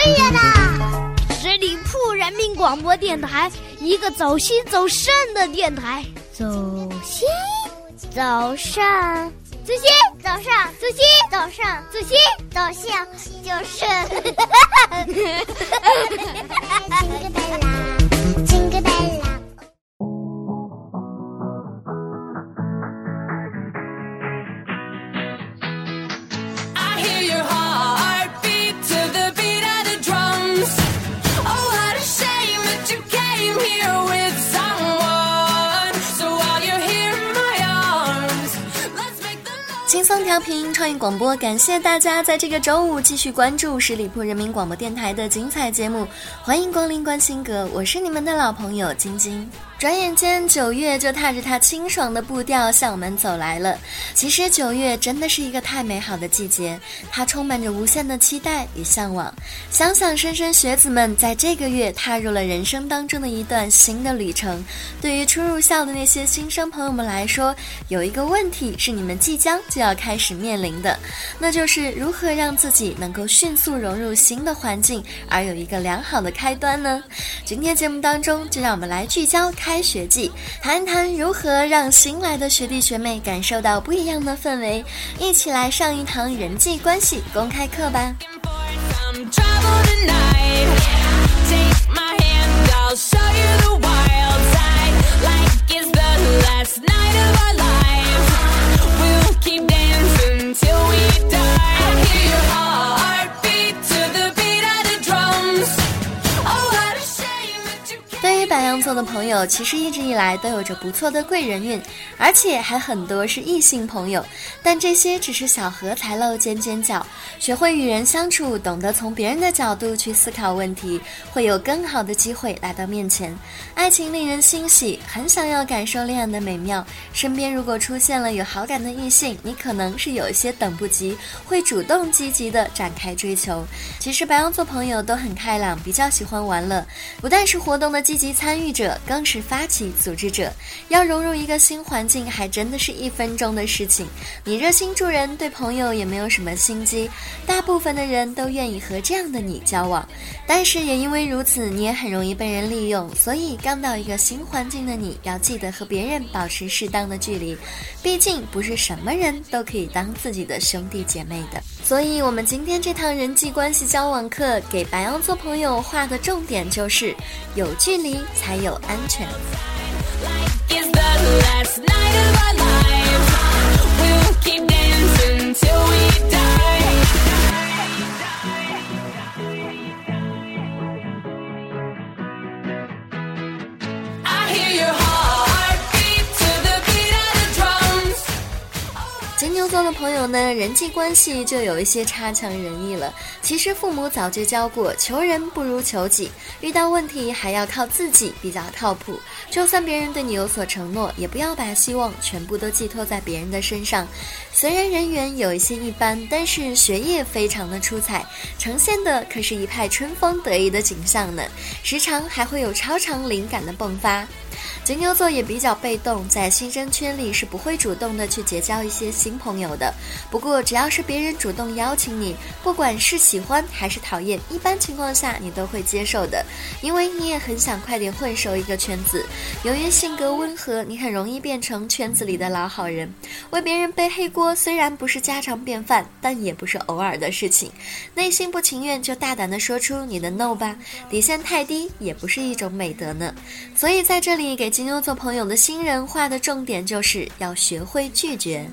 岁月的十里铺人民广播电台，一个走心走肾的电台。走心，走肾，走心，走上，走心，走上，走心，走肾就是。轻松调频创意广播，感谢大家在这个周五继续关注十里铺人民广播电台的精彩节目，欢迎光临观星阁，我是你们的老朋友晶晶。转眼间，九月就踏着它清爽的步调向我们走来了。其实，九月真的是一个太美好的季节，它充满着无限的期待与向往。想想莘莘学子们在这个月踏入了人生当中的一段新的旅程。对于初入校的那些新生朋友们来说，有一个问题是你们即将就要开始面临的，那就是如何让自己能够迅速融入新的环境，而有一个良好的开端呢？今天节目当中，就让我们来聚焦开学季，谈谈如何让新来的学弟学妹感受到不一样的氛围，一起来上一堂人际关系公开课吧。For some trouble 对于白羊座的朋友，其实一直以来都有着不错的贵人运，而且还很多是异性朋友。但这些只是小荷才露尖尖角，学会与人相处，懂得从别人的角度去思考问题，会有更好的机会来到面前。爱情令人欣喜，很想要感受恋爱的美妙。身边如果出现了有好感的异性，你可能是有一些等不及，会主动积极的展开追求。其实白羊座朋友都很开朗，比较喜欢玩乐，不但是活动的积极参与者，更是发起组织者。要融入一个新环境，还真的是一分钟的事情。你热心助人，对朋友也没有什么心机，大部分的人都愿意和这样的你交往。但是也因为如此，你也很容易被人利用。所以刚到一个新环境的你，要记得和别人保持适当的距离，毕竟不是什么人都可以当自己的兄弟姐妹的。所以，我们今天这堂人际关系交往课，给白羊座朋友画的重点就是：有距离才有安全。Like it's the 牛座的朋友呢，人际关系就有一些差强人意了。其实父母早就教过，求人不如求己，遇到问题还要靠自己比较靠谱。就算别人对你有所承诺，也不要把希望全部都寄托在别人的身上。虽然人缘有一些一般，但是学业非常的出彩，呈现的可是一派春风得意的景象呢。时常还会有超常灵感的迸发。金牛座也比较被动，在新生圈里是不会主动的去结交一些新朋友的。不过，只要是别人主动邀请你，不管是喜欢还是讨厌，一般情况下你都会接受的，因为你也很想快点混熟一个圈子。由于性格温和，你很容易变成圈子里的老好人，为别人背黑锅虽然不是家常便饭，但也不是偶尔的事情。内心不情愿就大胆的说出你的 no 吧，底线太低也不是一种美德呢。所以在这里给金牛座朋友的新人画的重点就是要学会拒绝。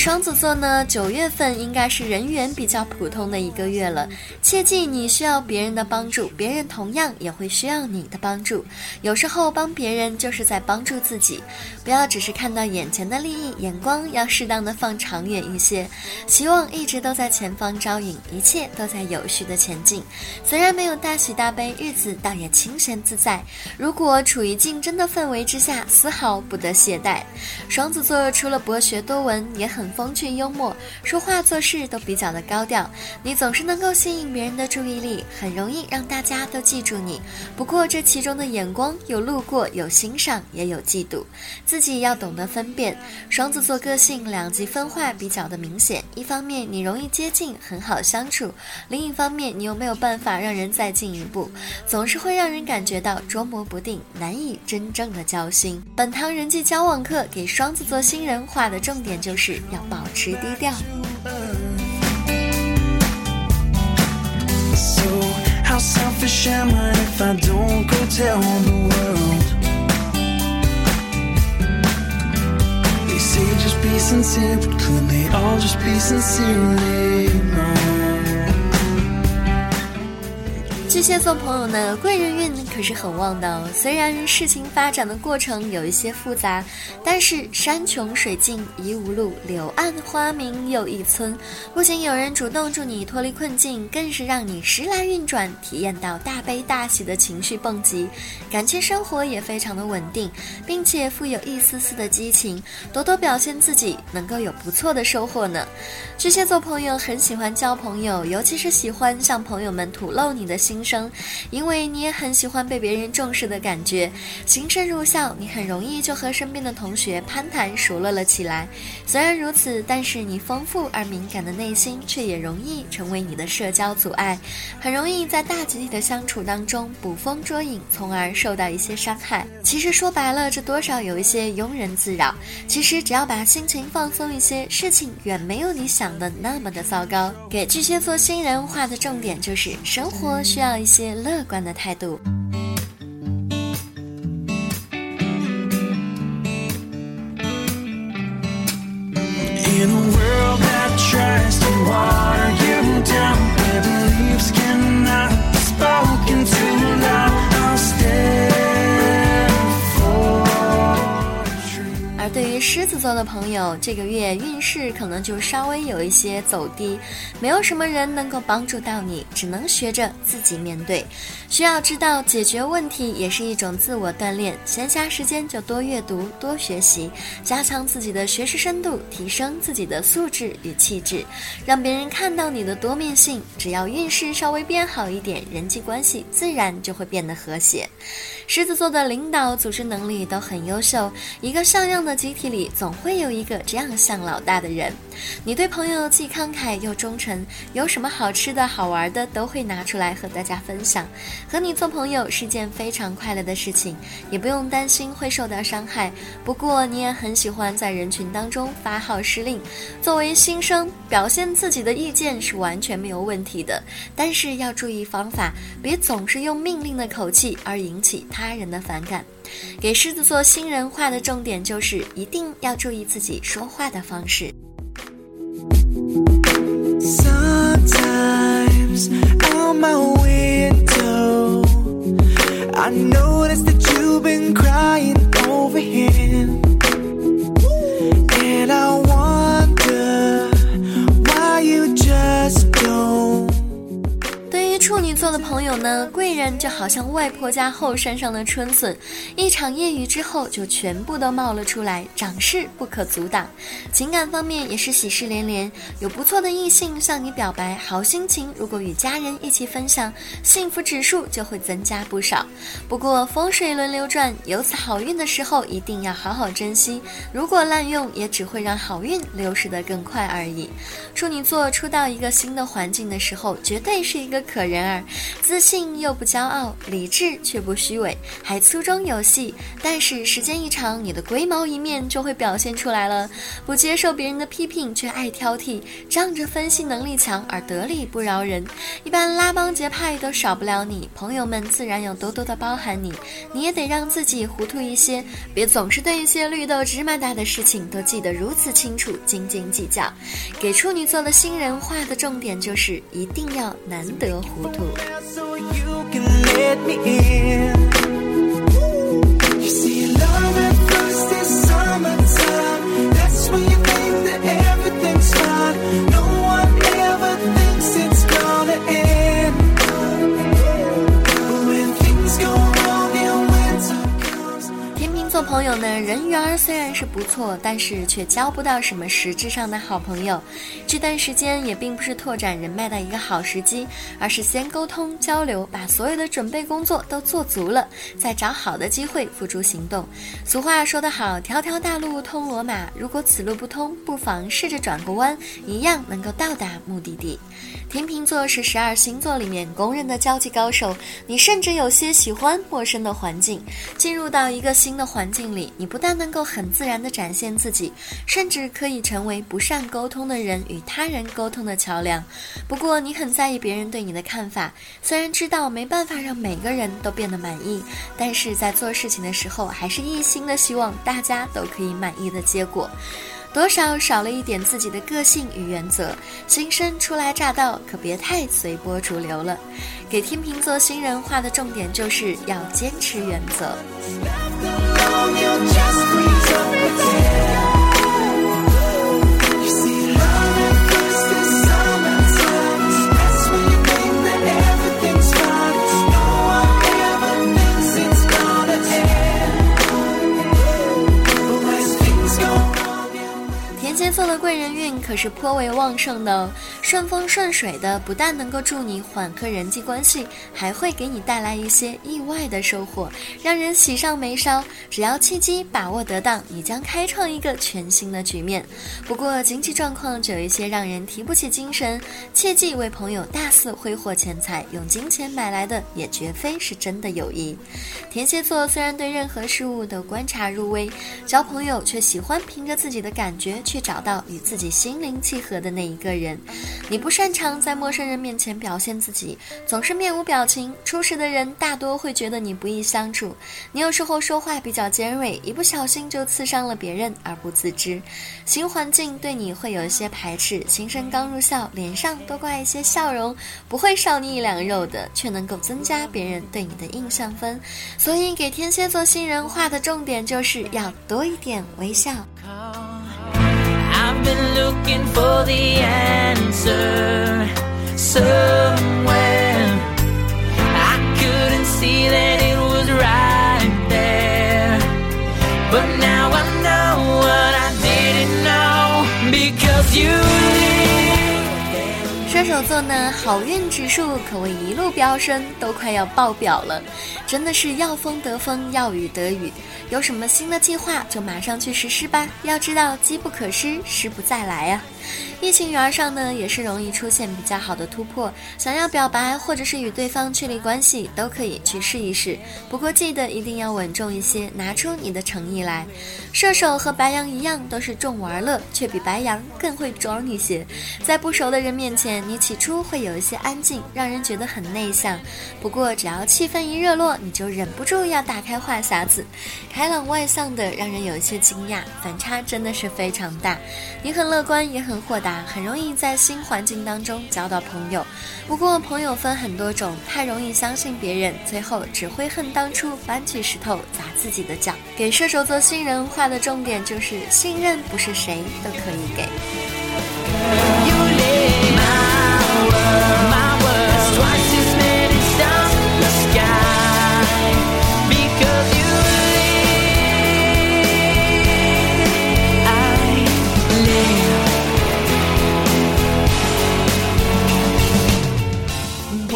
双子座呢，九月份应该是人缘比较普通的一个月了。切记，你需要别人的帮助，别人同样也会需要你的帮助。有时候帮别人就是在帮助自己，不要只是看到眼前的利益，眼光要适当的放长远一些。希望一直都在前方招引，一切都在有序的前进。虽然没有大喜大悲，日子倒也清闲自在。如果处于竞争的氛围之下，丝毫不得懈怠。双子座除了博学多闻，也很风趣幽默，说话做事都比较的高调。你总是能够吸引别人的注意力，很容易让大家都记住你。不过这其中的眼光有路过，有欣赏，也有嫉妒，自己要懂得分辨。双子座个性两极分化比较的明显，一方面你容易接近，很好相处；另一方面你又没有办法让人再进一步，总是会让人感觉到捉摸不定，难以真正的交心。本堂人际交往课给双子座新人画的重点就是要保持低调。So, how selfish am I if I don't go tell the world? be sincere, but could they all just be sincerely wrong? 巨蟹座朋友呢，贵人运 是很旺的哦。虽然事情发展的过程有一些复杂，但是山穷水尽疑无路，柳暗花明又一村。不仅有人主动助你脱离困境，更是让你时来运转，体验到大悲大喜的情绪蹦极。感情生活也非常的稳定，并且富有一丝丝的激情，多多表现自己，能够有不错的收获呢。巨蟹座朋友很喜欢交朋友，尤其是喜欢向朋友们吐露你的心声，因为你也很喜欢被别人重视的感觉。行胜入校，你很容易就和身边的同学攀谈熟络了起来。虽然如此，但是你丰富而敏感的内心却也容易成为你的社交阻碍，很容易在大集体的相处当中捕风捉影，从而受到一些伤害。其实说白了，这多少有一些庸人自扰。其实只要把心情放松一些，事情远没有你想的那么的糟糕。给巨蟹座新人画的重点就是，生活需要一些乐观的态度。In a world that tries to water 狮子座的朋友，这个月运势可能就稍微有一些走低，没有什么人能够帮助到你，只能学着自己面对。需要知道，解决问题也是一种自我锻炼。闲暇时间就多阅读、多学习，加强自己的学识深度，提升自己的素质与气质，让别人看到你的多面性。只要运势稍微变好一点，人际关系自然就会变得和谐。狮子座的领导、组织能力都很优秀，一个像样的集体里，总会有一个这样像老大的人。你对朋友既慷慨又忠诚，有什么好吃的好玩的都会拿出来和大家分享。和你做朋友是件非常快乐的事情，也不用担心会受到伤害。不过你也很喜欢在人群当中发号施令，作为新生，表现自己的意见是完全没有问题的，但是要注意方法，别总是用命令的口气而引起他人的反感。给狮子座新人画的重点就是一定要注意自己说话的方式。Sometimes. 朋友呢，贵人就好像外婆家后山上的春笋，一场夜雨之后就全部都冒了出来，长势不可阻挡。情感方面也是喜事连连，有不错的异性向你表白，好心情如果与家人一起分享，幸福指数就会增加不少。不过风水轮流转，有此好运的时候一定要好好珍惜，如果滥用，也只会让好运流失得更快而已。处女座初到一个新的环境的时候，绝对是一个可人儿，自信又不骄傲，理智却不虚伪，还粗中有细。但是时间一长，你的龟毛一面就会表现出来了。不接受别人的批评，却爱挑剔，仗着分析能力强而得理不饶人。一般拉帮结派都少不了你，朋友们自然有多多的包涵你。你也得让自己糊涂一些，别总是对一些绿豆芝麻大的事情都记得如此清楚，斤斤计较。给处女座的新人画的重点就是一定要难得糊涂。天秤座朋友呢，人缘虽然是不错，但是却交不到什么实质上的好朋友。这段时间也并不是拓展人脉的一个好时机，而是先沟通交流，把所有的准备工作都做足了，再找好的机会付诸行动。俗话说得好，条条大路通罗马，如果此路不通，不妨试着转个弯，一样能够到达目的地。天秤座是十二星座里面公认的交际高手，你甚至有些喜欢陌生的环境。进入到一个新的环境里，你不但能够很自然地展现自己，甚至可以成为不善沟通的人与他人沟通的桥梁。不过，你很在意别人对你的看法，虽然知道没办法让每个人都变得满意，但是在做事情的时候，还是一心的希望大家都可以满意的结果。多少少了一点自己的个性与原则，新生初来乍到，可别太随波逐流了。给天秤座新人画的重点就是要坚持原则。贵人运可是颇为旺盛的，顺风顺水的，不但能够助你缓和人际关系，还会给你带来一些意外的收获，让人喜上眉梢。只要契机把握得当，你将开创一个全新的局面。不过经济状况就有一些让人提不起精神，切忌为朋友大肆挥霍钱财，用金钱买来的也绝非是真的友谊。天蝎座虽然对任何事物都观察入微，交朋友却喜欢凭着自己的感觉去找到与自己心灵契合的那一个人。你不擅长在陌生人面前表现自己，总是面无表情，初识的人大多会觉得你不易相处。你有时候说话比较尖锐，一不小心就刺伤了别人而不自知。新环境对你会有一些排斥，新生刚入校，脸上多挂一些笑容，不会少你一两肉的，却能够增加别人对你的印象分。所以给天蝎座新人画的重点就是要多一点微笑。I've been looking for the answer somewhere. 射手座呢，好运指数可谓一路飙升，都快要爆表了，真的是要风得风，要雨得雨。有什么新的计划就马上去实施吧，要知道机不可失，失不再来啊。异性缘上呢，也是容易出现比较好的突破。想要表白或者是与对方确立关系，都可以去试一试。不过记得一定要稳重一些，拿出你的诚意来。射手和白羊一样，都是重玩乐，却比白羊更会装一些。在不熟的人面前，你起初会有一些安静，让人觉得很内向。不过只要气氛一热络，你就忍不住要打开话匣子，开朗外向的让人有一些惊讶，反差真的是非常大。你很乐观，也很豁达，很容易在新环境当中交到朋友。不过朋友分很多种，太容易相信别人，最后只会恨当初搬起石头砸自己的脚。给射手座新人画的重点就是信任，不是谁都可以给。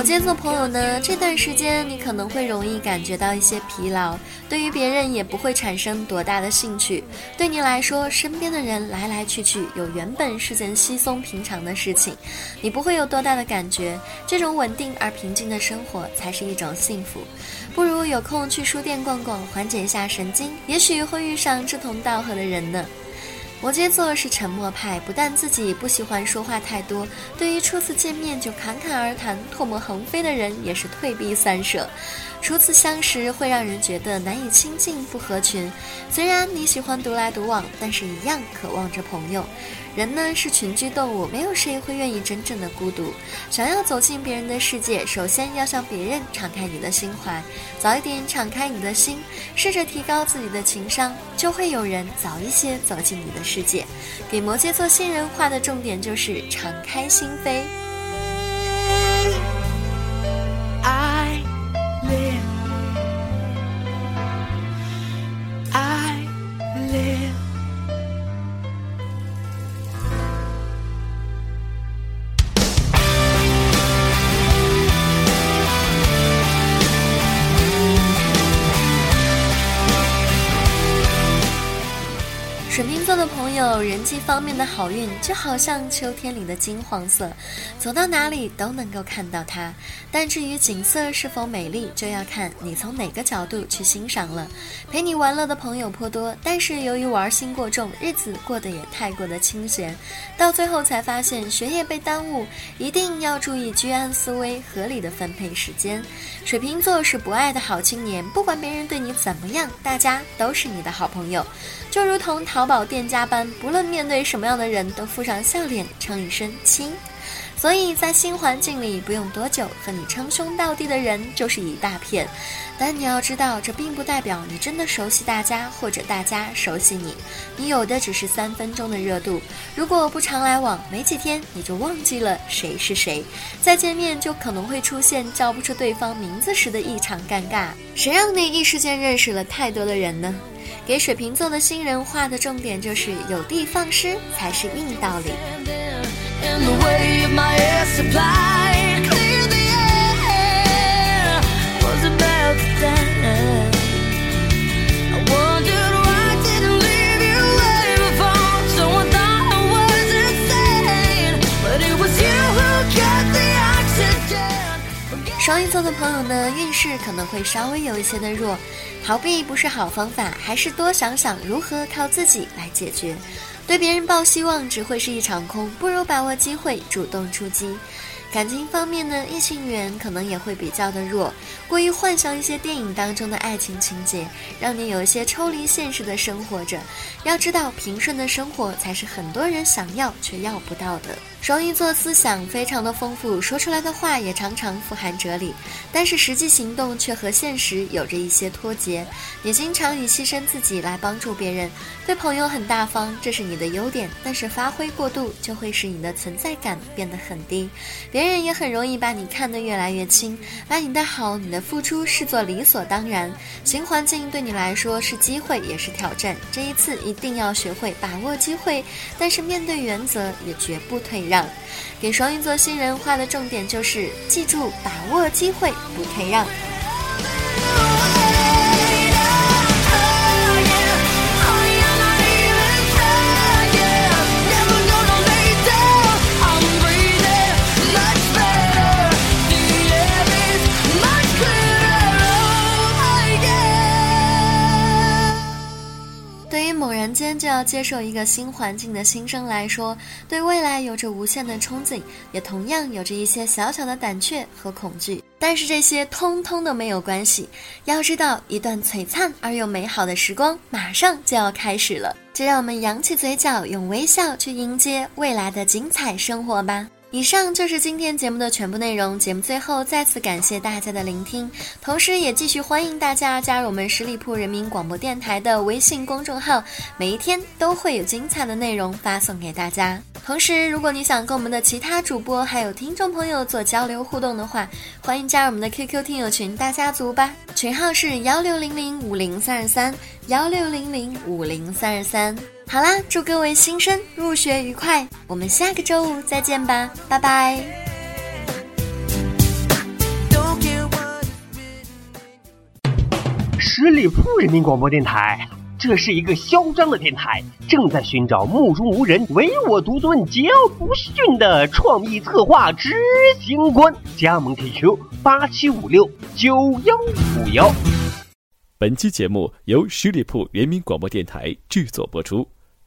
摩羯座朋友呢，这段时间你可能会容易感觉到一些疲劳，对于别人也不会产生多大的兴趣。对你来说，身边的人来来去去，有原本是件稀松平常的事情，你不会有多大的感觉。这种稳定而平静的生活才是一种幸福。不如有空去书店逛逛，缓解一下神经，也许会遇上志同道合的人呢。摩羯座是沉默派，不但自己不喜欢说话太多，对于初次见面就侃侃而谈、唾沫横飞的人也是退避三舍。初次相识会让人觉得难以亲近、不合群。虽然你喜欢独来独往，但是一样渴望着朋友。人呢是群居动物，没有谁会愿意真正的孤独。想要走进别人的世界，首先要向别人敞开你的心怀，早一点敞开你的心，试着提高自己的情商，就会有人早一些走进你的世界。给摩羯座新人画的重点就是敞开心扉。水瓶座的朋友，人际方面的好运就好像秋天里的金黄色，走到哪里都能够看到它。但至于景色是否美丽，就要看你从哪个角度去欣赏了。陪你玩乐的朋友颇多，但是由于玩心过重，日子过得也太过的清闲，到最后才发现学业被耽误。一定要注意居安思危，合理的分配时间。水瓶座是不爱的好青年，不管别人对你怎么样，大家都是你的好朋友，就如同淘宝店家般，不论面对什么样的人，都附上笑脸，称一声亲。所以在新环境里，不用多久，和你称兄道弟的人就是一大片。但你要知道，这并不代表你真的熟悉大家，或者大家熟悉你。你有的只是三分钟的热度。如果不常来往，没几天你就忘记了谁是谁。再见面就可能会出现叫不出对方名字时的异常尴尬。谁让你一时间认识了太多的人呢？给水瓶座的新人画的重点就是有的放矢才是硬道理。做的朋友呢，运势可能会稍微有一些的弱，逃避不是好方法，还是多想想如何靠自己来解决。对别人抱希望只会是一场空，不如把握机会，主动出击。感情方面呢，异性缘可能也会比较的弱，过于幻想一些电影当中的爱情情节，让你有一些抽离现实的生活着。要知道，平顺的生活才是很多人想要却要不到的。双鱼座思想非常的丰富，说出来的话也常常富含哲理，但是实际行动却和现实有着一些脱节。也经常以牺牲自己来帮助别人，对朋友很大方，这是你的优点，但是发挥过度就会使你的存在感变得很低，别别人也很容易把你看得越来越轻，把你的好、你的付出视作理所当然。新环境对你来说是机会，也是挑战，这一次一定要学会把握机会，但是面对原则也绝不退让。给双鱼座新人画的重点就是记住把握机会，不退让。要接受一个新环境的新生来说，对未来有着无限的憧憬，也同样有着一些小小的胆怯和恐惧。但是这些通通都没有关系，要知道，一段璀璨而又美好的时光马上就要开始了。就让我们扬起嘴角，用微笑去迎接未来的精彩生活吧。以上就是今天节目的全部内容。节目最后再次感谢大家的聆听，同时也继续欢迎大家加入我们十里铺人民广播电台的微信公众号，每一天都会有精彩的内容发送给大家。同时，如果你想跟我们的其他主播还有听众朋友做交流互动的话，欢迎加入我们的 QQ 听友群大家族吧，群号是幺六零零五零三二三幺六零零五零三二三。好啦，祝各位新生入学愉快，我们下个周五再见吧，拜拜。十里铺人民广播电台，这是一个嚣张的电台，正在寻找目中无人、唯我独尊、桀骜不驯的创意策划执行官。加盟 QQ 八七五六九幺五幺。本期节目由十里铺人民广播电台制作播出。